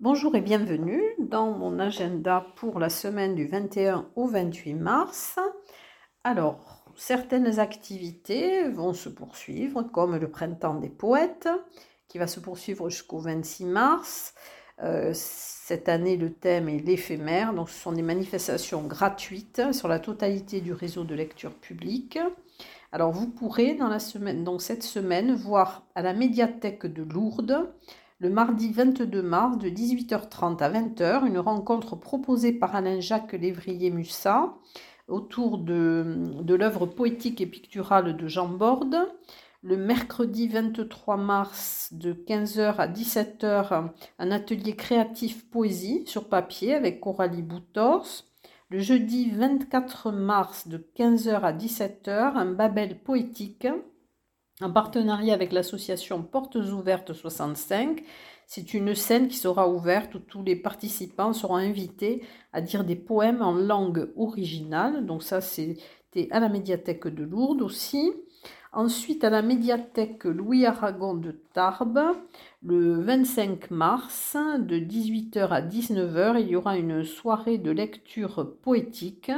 Bonjour et bienvenue dans mon agenda pour la semaine du 21 au 28 mars. Alors, certaines activités vont se poursuivre, comme le printemps des poètes, qui va se poursuivre jusqu'au 26 mars. Euh, cette année, le thème est l'éphémère, donc ce sont des manifestations gratuites sur la totalité du réseau de lecture publique. Alors, vous pourrez, dans, cette semaine, voir à la médiathèque de Lourdes, le mardi 22 mars, de 18h30 à 20h, une rencontre proposée par Alain-Jacques Lévrier-Mussat autour de, de l'œuvre poétique et picturale de Jean Borde. Le mercredi 23 mars de 15h à 17h, un atelier créatif poésie sur papier avec Coralie Boutors. Le jeudi 24 mars de 15h à 17h, un Babel poétique en partenariat avec l'association Portes Ouvertes 65 c'est une scène qui sera ouverte où tous les participants seront invités à dire des poèmes en langue originale. Donc ça, c'était à la médiathèque de Lourdes aussi. Ensuite, à la médiathèque Louis Aragon de Tarbes, le 25 mars, de 18h à 19h, il y aura une soirée de lecture poétique.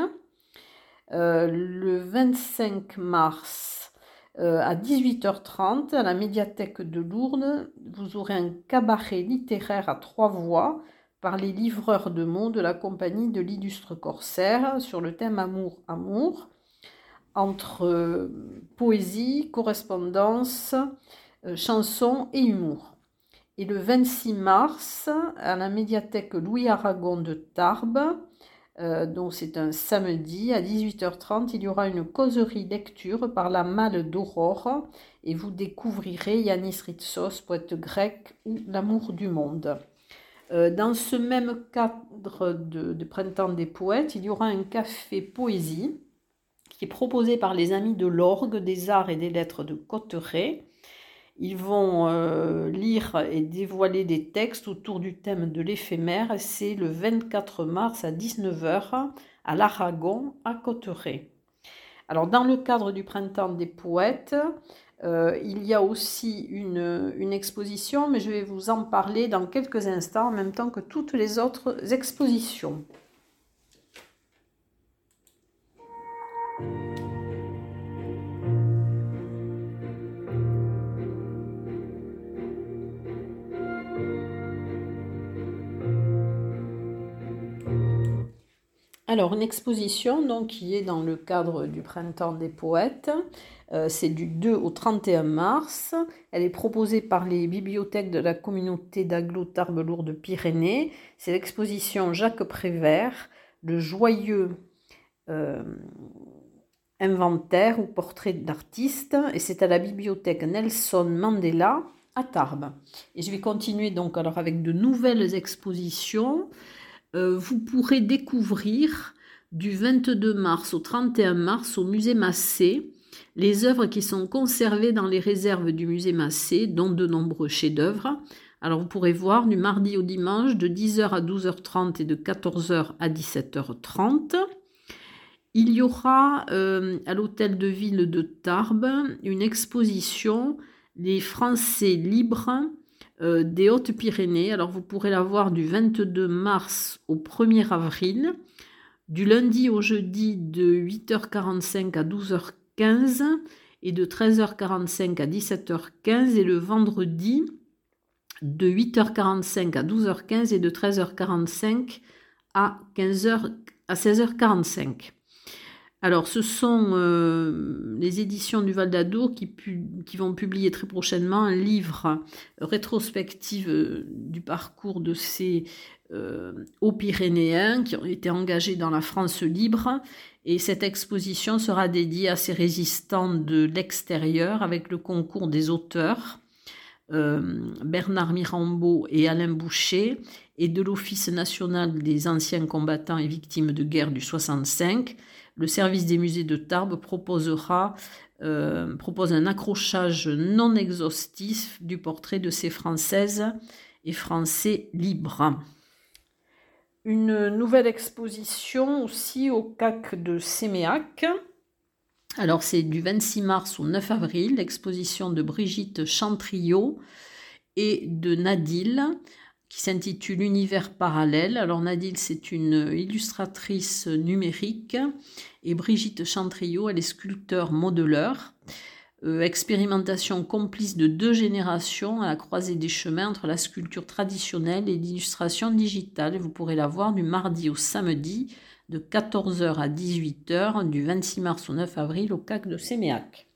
Euh, le 25 mars, euh, à 18h30, à la médiathèque de Lourdes, vous aurez un cabaret littéraire à trois voix par les livreurs de mots de la compagnie de l'illustre corsaire sur le thème Amour, Amour, entre euh, poésie, correspondance, euh, chanson et humour. Et le 26 mars, à la médiathèque Louis Aragon de Tarbes, euh, donc c'est un samedi à 18h30, il y aura une causerie lecture par la Malle d'Aurore et vous découvrirez Yanis Ritsos, poète grec ou L'amour du monde. Dans ce même cadre de, Printemps des poètes, il y aura un café poésie qui est proposé par les amis de l'orgue des arts et des lettres de Cotteret ils vont euh, lire et dévoiler des textes autour du thème de l'éphémère. C'est le 24 mars à 19h à l'Aragon, à Cotteret. Alors, dans le cadre du Printemps des poètes, euh, il y a aussi une, une, exposition, mais je vais vous en parler dans quelques instants en même temps que toutes les autres expositions. Alors, une exposition donc, qui est dans le cadre du Printemps des Poètes. Euh, c'est du 2 au 31 mars. Elle est proposée par les bibliothèques de la communauté d'agglo tarbes lourdes Pyrénées. C'est l'exposition Jacques Prévert, le joyeux euh, inventaire ou portrait d'artiste. Et c'est à la bibliothèque Nelson Mandela à Tarbes. Et je vais continuer donc alors avec de nouvelles expositions. Euh, vous pourrez découvrir du 22 mars au 31 mars au musée Massé les œuvres qui sont conservées dans les réserves du musée Massé, dont de nombreux chefs-d'œuvre. Alors vous pourrez voir du mardi au dimanche de 10h à 12h30 et de 14h à 17h30. Il y aura euh, à l'hôtel de ville de Tarbes une exposition Les Français libres euh, des Hautes-Pyrénées. Alors vous pourrez la voir du 22 mars au 1er avril, du lundi au jeudi de 8h45 à 12h15 et de 13h45 à 17h15 et le vendredi de 8h45 à 12h15 et de 13h45 à 15h à 16h45. Alors, ce sont euh, les éditions du Val d'Adour qui, vont publier très prochainement un livre rétrospectif euh, du parcours de ces euh, hauts Pyrénéens qui ont été engagés dans la France libre. Et cette exposition sera dédiée à ces résistants de l'extérieur avec le concours des auteurs. Bernard Mirambeau et Alain Boucher, et de l'Office national des anciens combattants et victimes de guerre du 65, le service des musées de Tarbes proposera, euh, propose un accrochage non exhaustif du portrait de ces Françaises et Français libres. Une nouvelle exposition aussi au CAC de Séméac. Alors c'est du 26 mars au 9 avril, l'exposition de Brigitte Chantriot et de Nadil qui s'intitule Univers parallèle. Alors Nadil c'est une illustratrice numérique et Brigitte Chantriot elle est sculpteur modeleur. Euh, expérimentation complice de deux générations à la croisée des chemins entre la sculpture traditionnelle et l'illustration digitale. Vous pourrez la voir du mardi au samedi de 14h à 18h du 26 mars au 9 avril au CAC de Séméac.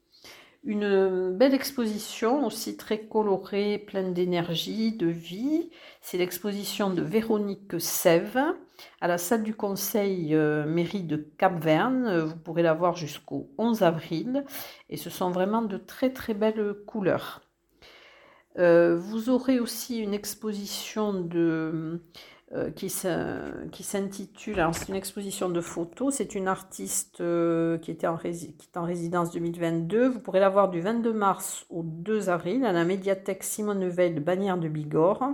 Une belle exposition aussi très colorée, pleine d'énergie, de vie. C'est l'exposition de Véronique Sève à la salle du conseil euh, mairie de Cap-Verne. Vous pourrez la voir jusqu'au 11 avril et ce sont vraiment de très très belles couleurs. Euh, vous aurez aussi une exposition de euh, qui s'intitule, c'est une exposition de photos, c'est une artiste euh, qui, était en est en résidence 2022. Vous pourrez la voir du 22 mars au 2 avril à la médiathèque Simone Veil de Bagnères de Bigorre.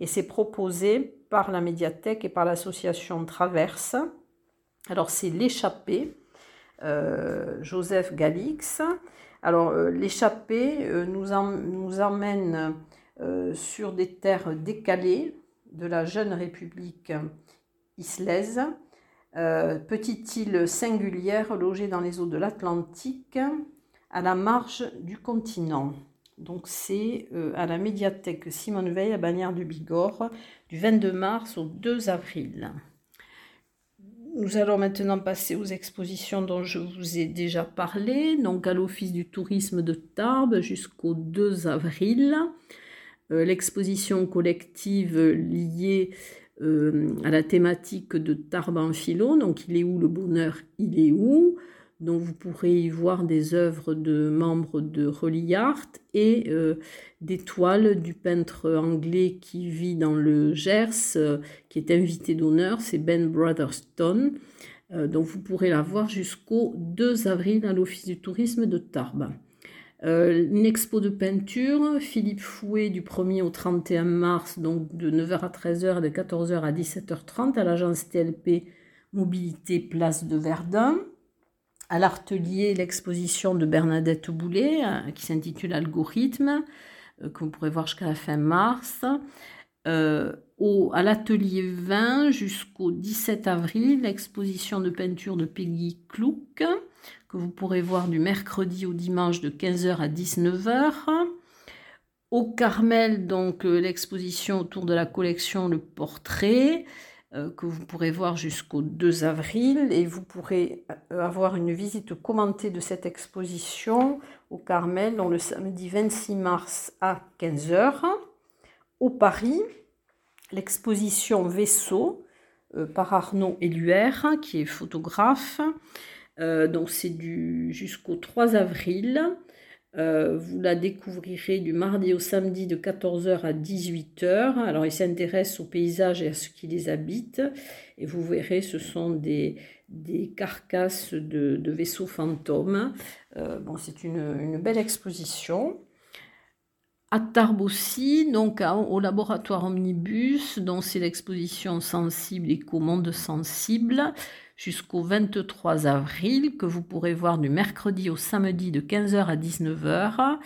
Et c'est proposé par la médiathèque et par l'association Traverse. Alors c'est l'échappée, euh, Joseph Galix. Alors l'échappée nous, nous, emmène sur des terres décalées, de la jeune République islaise, euh, petite île singulière logée dans les eaux de l'Atlantique, à la marge du continent. Donc c'est euh, à la médiathèque Simone Veil à Bagnères du Bigorre du 22 mars au 2 avril. Nous allons maintenant passer aux expositions dont je vous ai déjà parlé, donc à l'Office du tourisme de Tarbes jusqu'au 2 avril. Euh, l'exposition collective liée euh, à la thématique de Tarbes en philo, donc il est où le bonheur, il est où? Donc vous pourrez y voir des œuvres de membres de Rolly Art et euh, des toiles du peintre anglais qui vit dans le Gers, qui est invité d'honneur, c'est Ben Brotherstone. donc vous pourrez la voir jusqu'au 2 avril à l'Office du tourisme de Tarbes. Euh, une expo de peinture, Philippe Fouet du 1er au 31 mars, donc de 9h à 13h et de 14h à 17h30 à l'agence TLP Mobilité Place de Verdun. À l'Artelier, l'exposition de Bernadette Boulet euh, qui s'intitule Algorithme, euh, que vous pourrez voir jusqu'à la fin mars. Au, à l'atelier 20 jusqu'au 17 avril, l'exposition de peinture de Peggy Klouk que vous pourrez voir du mercredi au dimanche de 15h à 19h. Au Carmel, donc euh, l'exposition autour de la collection Le Portrait, euh, que vous pourrez voir jusqu'au 2 avril. Et vous pourrez euh, avoir une visite commentée de cette exposition au Carmel, donc le samedi 26 mars à 15h. Au Paris, l'exposition Vaisseau par Arnaud Éluère, qui est photographe. Euh, donc c'est du jusqu'au 3 avril. Euh, vous la découvrirez du mardi au samedi de 14h à 18h. Alors il s'intéresse aux paysages et à ce qui les habite. Et vous verrez, ce sont des, carcasses de, vaisseaux fantômes. Euh, c'est une, belle exposition. À Tarbes aussi, donc au laboratoire Omnibus, dont c'est l'exposition sensible et monde sensible jusqu'au 23 avril, que vous pourrez voir du mercredi au samedi de 15h à 19h.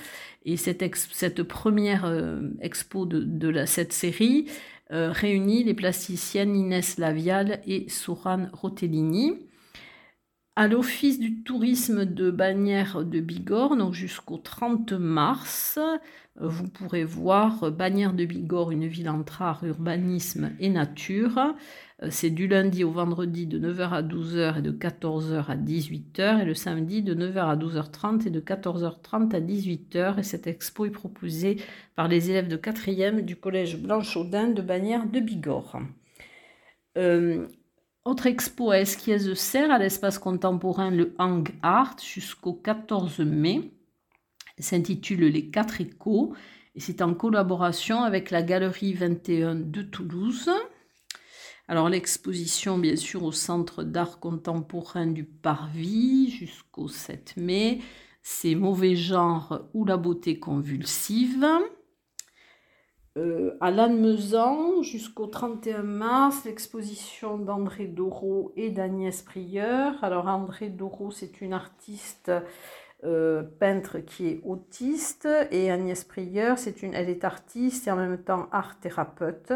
Et cette, première euh, expo de, cette série euh, réunit les plasticiennes Inès Lavial et Soran Rotellini. À l'Office du tourisme de Bagnères de Bigorre, donc jusqu'au 30 mars, vous pourrez voir Bagnères de Bigorre, une ville entre art, urbanisme et nature. Euh, c'est du lundi au vendredi de 9h à 12h et de 14h à 18h et le samedi de 9h à 12h30 et de 14h30 à 18h. Et cette expo est proposée par les élèves de 4e du collège Blanchaudin de Bagnères de Bigorre. Euh, autre expo à Esquies-de-Serre à l'espace contemporain le Hang Art jusqu'au 14 mai? s'intitule Les quatre échos et c'est en collaboration avec la Galerie 21 de Toulouse. Alors l'exposition, bien sûr, au Centre d'art contemporain du Parvis jusqu'au 7 mai, c'est Mauvais genre ou la beauté convulsive. Euh, à Lannemezan, jusqu'au 31 mars, l'exposition d'André Doreau et d'Agnès Prieur. Alors André Doreau, c'est une artiste euh, peintre qui est autiste et Agnès Prieur, c'est une, elle est artiste et en même temps art thérapeute.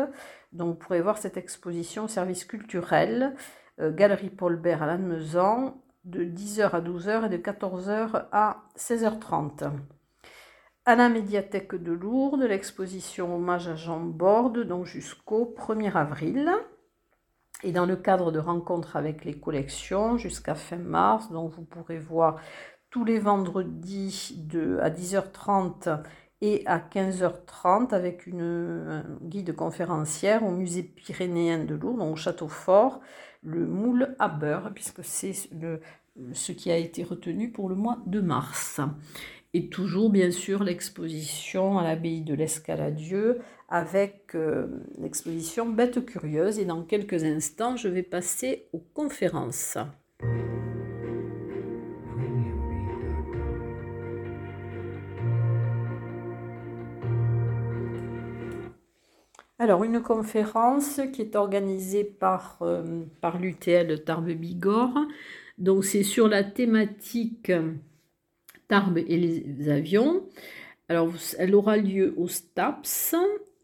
Donc vous pourrez voir cette exposition service culturel, euh, Galerie Paul Bert à Lannemezan, de 10h à 12h et de 14h à 16h30 à la médiathèque de Lourdes, l'exposition Hommage à Jean Borde, donc jusqu'au 1er avril. Et dans le cadre de rencontres avec les collections jusqu'à fin mars, donc vous pourrez voir tous les vendredis de, à 10h30 et à 15h30 avec une guide conférencière au musée pyrénéen de Lourdes, donc au château fort, le moule à beurre, puisque c'est ce qui a été retenu pour le mois de mars. Et toujours, bien sûr, l'exposition à l'abbaye de l'Escaladieu avec euh, l'exposition Bêtes curieuses. Et dans quelques instants, je vais passer aux conférences. Alors, une conférence qui est organisée par, euh, par l'UTL Tarbes-Bigorre. Donc, c'est sur la thématique Tarbes et les avions. Alors, elle aura lieu au STAPS,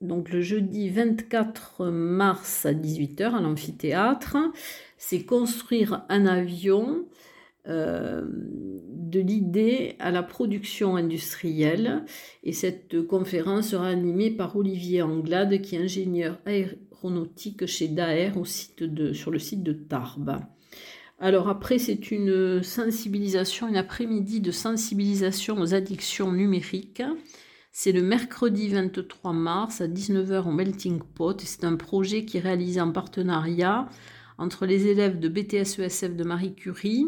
donc le jeudi 24 mars à 18h à l'amphithéâtre. C'est construire un avion euh, de l'idée à la production industrielle. Et cette conférence sera animée par Olivier Anglade, qui est ingénieur aéronautique chez Daer au de, sur le site de Tarbes. Alors après, c'est une sensibilisation, une après-midi de sensibilisation aux addictions numériques. C'est le mercredi 23 mars à 19h au Melting Pot. C'est un projet qui est réalisé en partenariat entre les élèves de BTS-ESF de Marie Curie,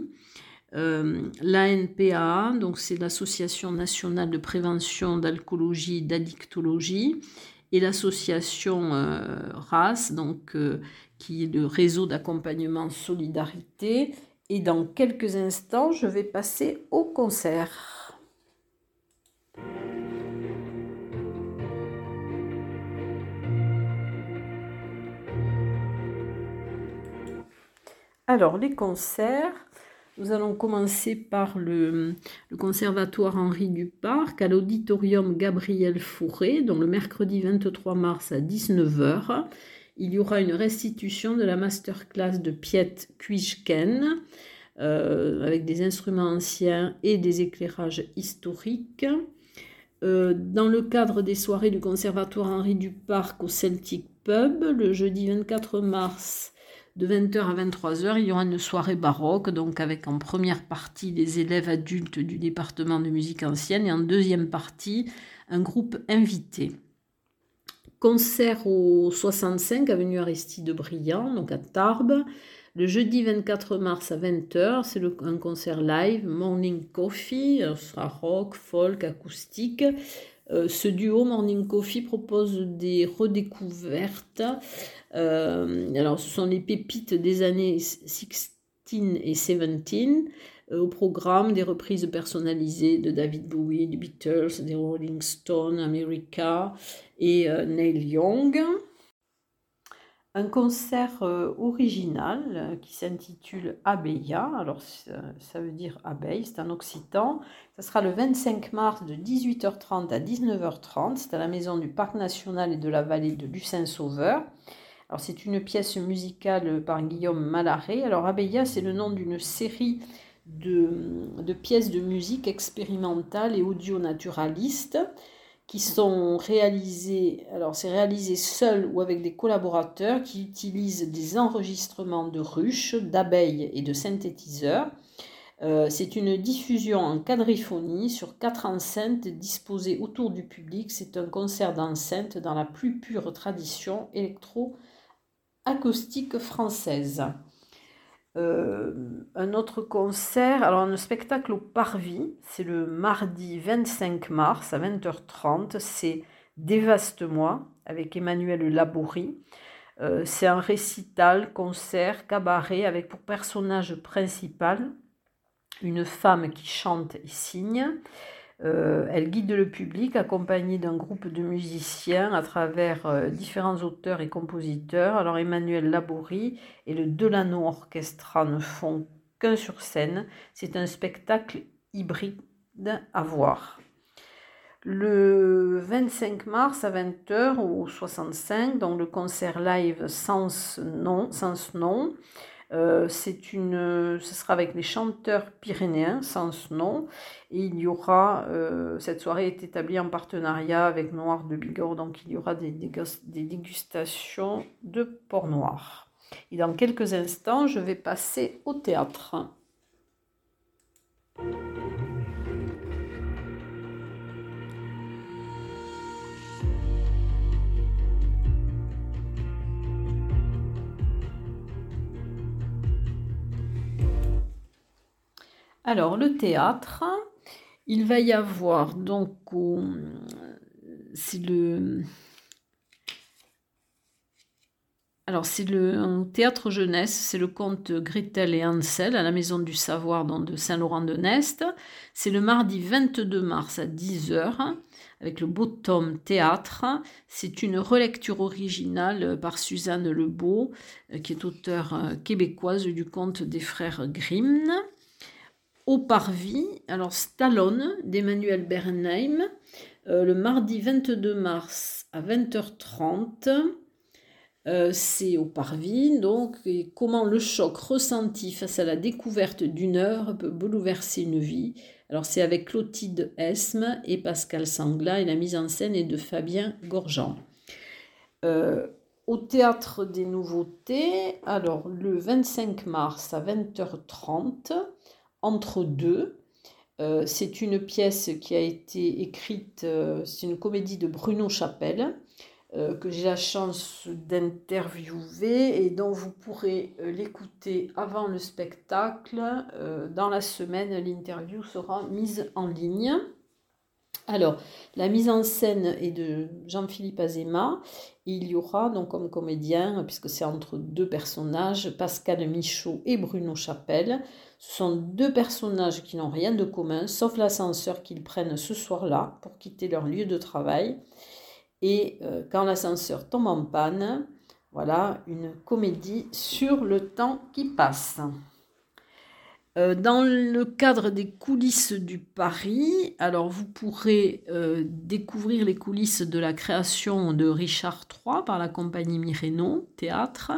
euh, l'ANPA, donc c'est l'Association nationale de prévention d'alcoolologie et d'addictologie, et l'association euh, RAS, donc euh, qui est le réseau d'accompagnement Solidarité. Et dans quelques instants, je vais passer au concert. Alors, les concerts, nous allons commencer par le, Conservatoire Henri Duparc à l'auditorium Gabriel Fourré, donc le mercredi 23 mars à 19h il y aura une restitution de la masterclass de Piet Kuijken euh, avec des instruments anciens et des éclairages historiques. Euh, dans le cadre des soirées du Conservatoire Henri Duparc au Celtic Pub, le jeudi 24 mars de 20h à 23h, il y aura une soirée baroque, donc avec en première partie des élèves adultes du département de musique ancienne et en deuxième partie un groupe invité concert au 65 avenue Aristide Briand, donc à Tarbes. Le jeudi 24 mars à 20h, c'est un concert live, Morning Coffee, sera rock, folk, acoustique. Euh, ce duo Morning Coffee propose des redécouvertes. Euh, alors, ce sont les pépites des années 16 et 17. Euh, au programme des reprises personnalisées de David Bowie, des Beatles, des Rolling Stones, America et euh, Neil Young. Un concert euh, original qui s'intitule Abeya, alors ça veut dire abeille, c'est un occitan. Ça sera le 25 mars de 18h30 à 19h30. C'est à la maison du Parc national et de la vallée de Lucin-Sauveur. Alors c'est une pièce musicale par Guillaume Malaret. Alors Abeya, c'est le nom d'une série de, pièces de musique expérimentales et audio-naturalistes qui sont réalisées, alors c'est réalisé seul ou avec des collaborateurs qui utilisent des enregistrements de ruches, d'abeilles et de synthétiseurs. Euh, c'est une diffusion en quadriphonie sur quatre enceintes disposées autour du public. C'est un concert d'enceinte dans la plus pure tradition électro-acoustique française. Euh, un autre concert, alors un spectacle au Parvis, c'est le mardi 25 mars à 20h30, c'est Dévaste-moi avec Emmanuel Labourie. Euh, c'est un récital, concert, cabaret avec pour personnage principal une femme qui chante et signe. Euh, elle guide le public accompagnée d'un groupe de musiciens à travers euh, différents auteurs et compositeurs. Alors Emmanuel Laborie et le Delano Orchestra ne font qu'un sur scène. C'est un spectacle hybride à voir. Le 25 mars à 20h au 65, dans le concert live Sans Nom, Sans Nom euh, c'est une, ce sera avec les chanteurs pyrénéens, sans nom, et il y aura, euh, cette soirée est établie en partenariat avec Noir de Bigorre, donc il y aura des, des dégustations de porc noir. Et dans quelques instants, je vais passer au théâtre. Alors, le théâtre, il va y avoir donc, c'est le. C'est le théâtre jeunesse, c'est le conte Gretel et Hansel à la Maison du Savoir dans de Saint-Laurent-de-Nest. C'est le mardi 22 mars à 10h avec le beau tome Théâtre. C'est une relecture originale par Suzanne Lebeau, euh, qui est auteure euh, québécoise du conte des frères Grimm au Parvis, alors Stallone d'Emmanuel Bernheim, euh, le mardi 22 mars à 20h30. Euh, c'est au Parvis, donc, comment le choc ressenti face à la découverte d'une œuvre peut bouleverser une vie. Alors, c'est avec Clotilde Esme et Pascal Sangla, et la mise en scène est de Fabien Gorgean. Euh, au Théâtre des Nouveautés, alors le 25 mars à 20h30, entre deux. Euh, c'est une pièce qui a été écrite, euh, c'est une comédie de Bruno Chapelle, euh, que j'ai la chance d'interviewer et dont vous pourrez l'écouter avant le spectacle. dans la semaine, l'interview sera mise en ligne. Alors, la mise en scène est de Jean-Philippe Azema. Il y aura donc comme comédien, puisque c'est entre deux personnages, Pascal Michaud et Bruno Chapelle. Ce sont deux personnages qui n'ont rien de commun, sauf l'ascenseur qu'ils prennent ce soir-là pour quitter leur lieu de travail. Et euh, quand l'ascenseur tombe en panne, voilà une comédie sur le temps qui passe. Euh, dans le cadre des coulisses du Paris, alors vous pourrez euh, découvrir les coulisses de la création de Richard III par la compagnie Mireno Théâtre,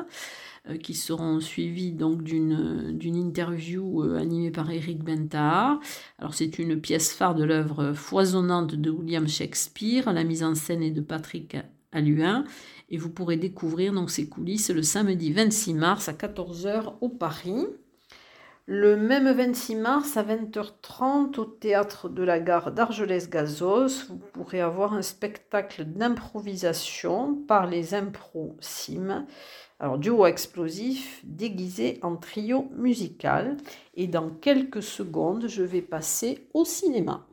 euh, qui seront suivies donc d'une interview animée par Eric Bentard. Alors c'est une pièce phare de l'œuvre foisonnante de William Shakespeare. La mise en scène est de Patrick Alluin et vous pourrez découvrir donc ces coulisses le samedi 26 mars à 14h au Paris. Le même 26 mars à 20h30 au théâtre de la gare d'Argelès-Gazos, vous pourrez avoir un spectacle d'improvisation par les impro Sim. Alors duo explosif déguisé en trio musical et dans quelques secondes, je vais passer au cinéma.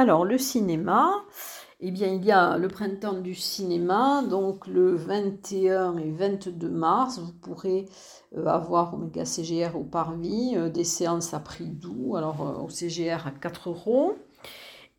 Alors, le cinéma, eh bien, il y a le printemps du cinéma, donc le 21 et 22 mars, vous pourrez euh, avoir au méga CGR au Parvis euh, des séances à prix doux, alors euh, au CGR à 4 euros.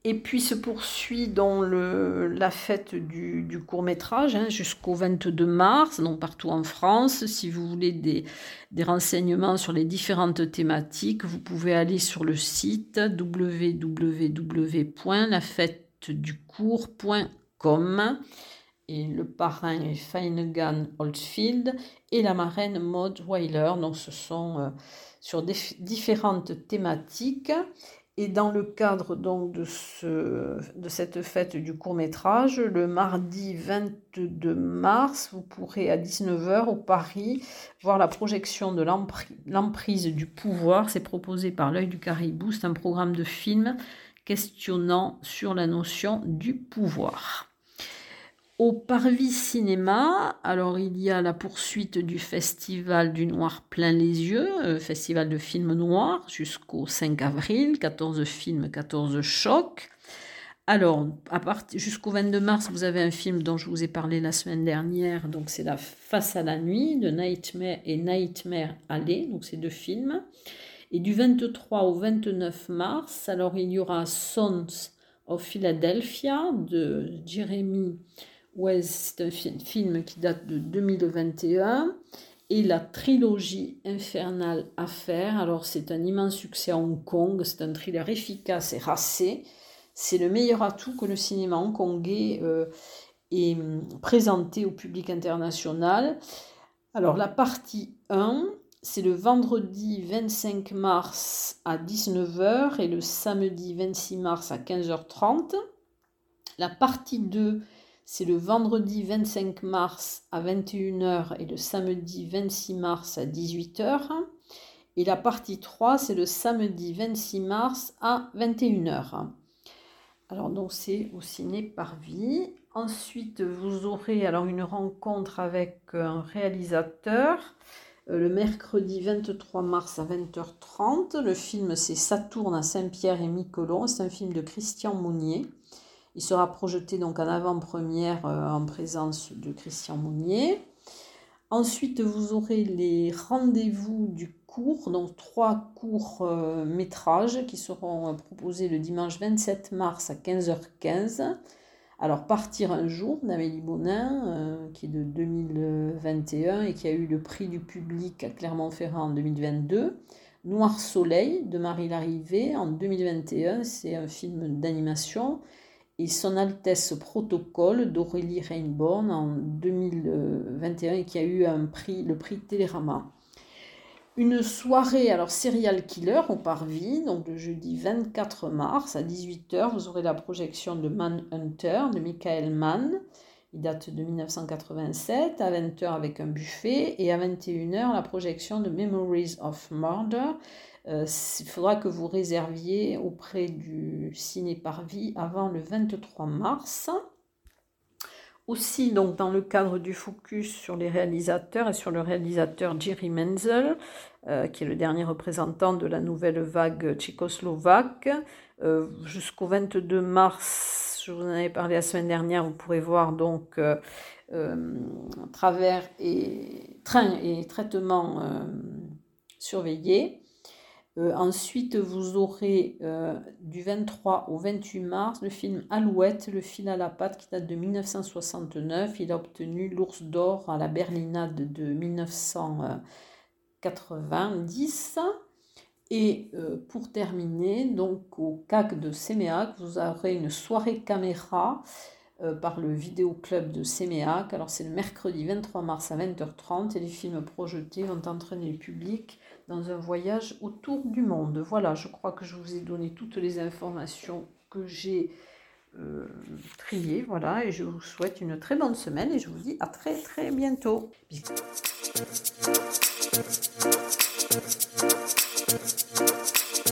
Et puis se poursuit dans le, la fête du, court métrage hein, jusqu'au 22 mars, donc partout en France. Si vous voulez des, des, renseignements sur les différentes thématiques, vous pouvez aller sur le site www.lafêteducourt.com. Et le parrain est Feinegan Oldfield et la marraine Maud Weiler. Donc ce sont euh, sur différentes thématiques. Et dans le cadre de, de cette fête du court métrage, le mardi 22 mars, vous pourrez à 19h au Paris voir la projection de l'emprise du pouvoir. C'est proposé par l'œil du caribou. C'est un programme de film questionnant sur la notion du pouvoir. Au Parvis Cinéma, alors il y a la poursuite du Festival du Noir plein les yeux, euh, festival de films noirs jusqu'au 5 avril, 14 films, 14 chocs. Alors, jusqu'au 22 mars, vous avez un film dont je vous ai parlé la semaine dernière. Donc, c'est La Face à la nuit de Nightmare et Nightmare Alley. Donc, c'est deux films. Et du 23 au 29 mars, alors il y aura Sons of Philadelphia de Jeremy West. C'est un film qui date de 2021 et la trilogie Infernale Affaire. Alors c'est un immense succès à Hong Kong, c'est un thriller efficace et racé. C'est le meilleur atout que le cinéma hongkongais euh, ait hum, présenté au public international. Alors la partie 1, c'est le vendredi 25 mars à 19h et le samedi 26 mars à 15h30. La partie 2, c'est le vendredi 25 mars à 21h et le samedi 26 mars à 18h. Et la partie 3, c'est le samedi 26 mars à 21h. Alors donc c'est au ciné par vie. Ensuite, vous aurez alors une rencontre avec un réalisateur euh, le mercredi 23 mars à 20h30. Le film c'est Saturne à Saint-Pierre et Miquelon. C'est un film de Christian Mounier. Il sera projeté donc en avant-première euh, en présence de Christian Mounier. Ensuite, vous aurez les rendez-vous du cours, donc trois courts euh, métrages qui seront euh, proposés le dimanche 27 mars à 15h15. Alors, Partir un jour d'Amélie Bonin, qui est de 2021 et qui a eu le prix du public à Clermont-Ferrand en 2022. Noir Soleil de Marie Larrivée en 2021, c'est un film d'animation et Son Altesse Protocole d'Aurélie Rainborn en 2021 et qui a eu un prix, le prix Télérama. Une soirée, alors Serial Killer au Parvis, donc le jeudi 24 mars à 18h, vous aurez la projection de Manhunter de Michael Mann. Il date de 1987, à 20h avec un buffet, et à 21h la projection de Memories of Murder euh, il faudra que vous réserviez auprès du Ciné Parvis avant le 23 mars. Aussi, donc, dans le cadre du focus sur les réalisateurs et sur le réalisateur Jerry Menzel, euh, qui est le dernier représentant de la nouvelle vague tchécoslovaque, euh, jusqu'au 22 mars, je vous en avais parlé la semaine dernière, vous pourrez voir donc travers et train et traitement surveillés. Euh, ensuite, vous aurez euh, du 23 au 28 mars le film Alouette, le fil à la patte qui date de 1969. Il a obtenu l'ours d'or à la Berlinade de 1990. Et euh, pour terminer, donc au CAC de Séméac, vous aurez une soirée caméra par le vidéo club de Séméac. Alors c'est le mercredi 23 mars à 20h30 et les films projetés vont entraîner le public dans un voyage autour du monde. Voilà, je crois que je vous ai donné toutes les informations que j'ai euh, triées. Voilà, et je vous souhaite une très bonne semaine et je vous dis à très très bientôt.